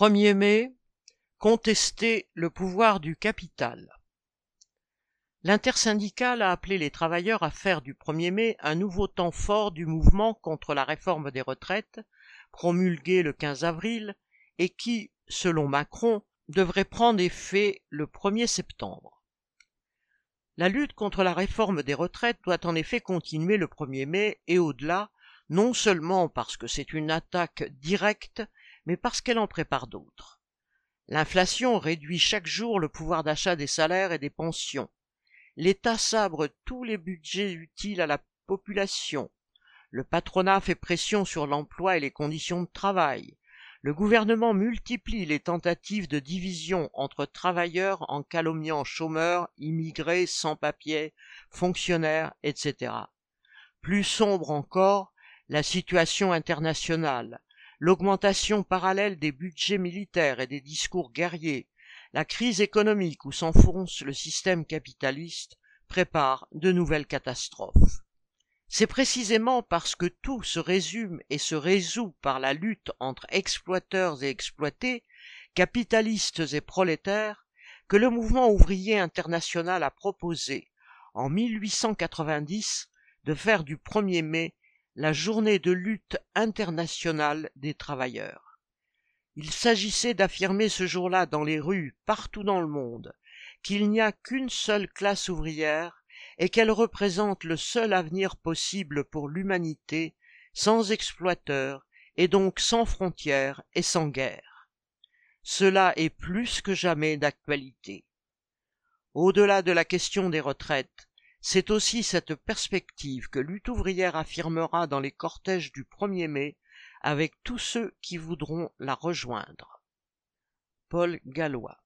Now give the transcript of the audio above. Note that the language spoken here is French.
1er mai, contester le pouvoir du capital. L'intersyndicale a appelé les travailleurs à faire du 1er mai un nouveau temps fort du mouvement contre la réforme des retraites, promulguée le 15 avril, et qui, selon Macron, devrait prendre effet le 1er septembre. La lutte contre la réforme des retraites doit en effet continuer le 1er mai et au-delà, non seulement parce que c'est une attaque directe, mais parce qu'elle en prépare d'autres. L'inflation réduit chaque jour le pouvoir d'achat des salaires et des pensions. L'État sabre tous les budgets utiles à la population. Le patronat fait pression sur l'emploi et les conditions de travail. Le gouvernement multiplie les tentatives de division entre travailleurs en calomniant chômeurs, immigrés, sans-papiers, fonctionnaires, etc. Plus sombre encore, la situation internationale, l'augmentation parallèle des budgets militaires et des discours guerriers, la crise économique où s'enfonce le système capitaliste prépare de nouvelles catastrophes. C'est précisément parce que tout se résume et se résout par la lutte entre exploiteurs et exploités, capitalistes et prolétaires, que le mouvement ouvrier international a proposé, en 1890, de faire du 1er mai la journée de lutte internationale des travailleurs. Il s'agissait d'affirmer ce jour-là dans les rues, partout dans le monde, qu'il n'y a qu'une seule classe ouvrière et qu'elle représente le seul avenir possible pour l'humanité, sans exploiteurs et donc sans frontières et sans guerre. Cela est plus que jamais d'actualité. Au-delà de la question des retraites, c'est aussi cette perspective que lutte ouvrière affirmera dans les cortèges du 1er mai avec tous ceux qui voudront la rejoindre. Paul Gallois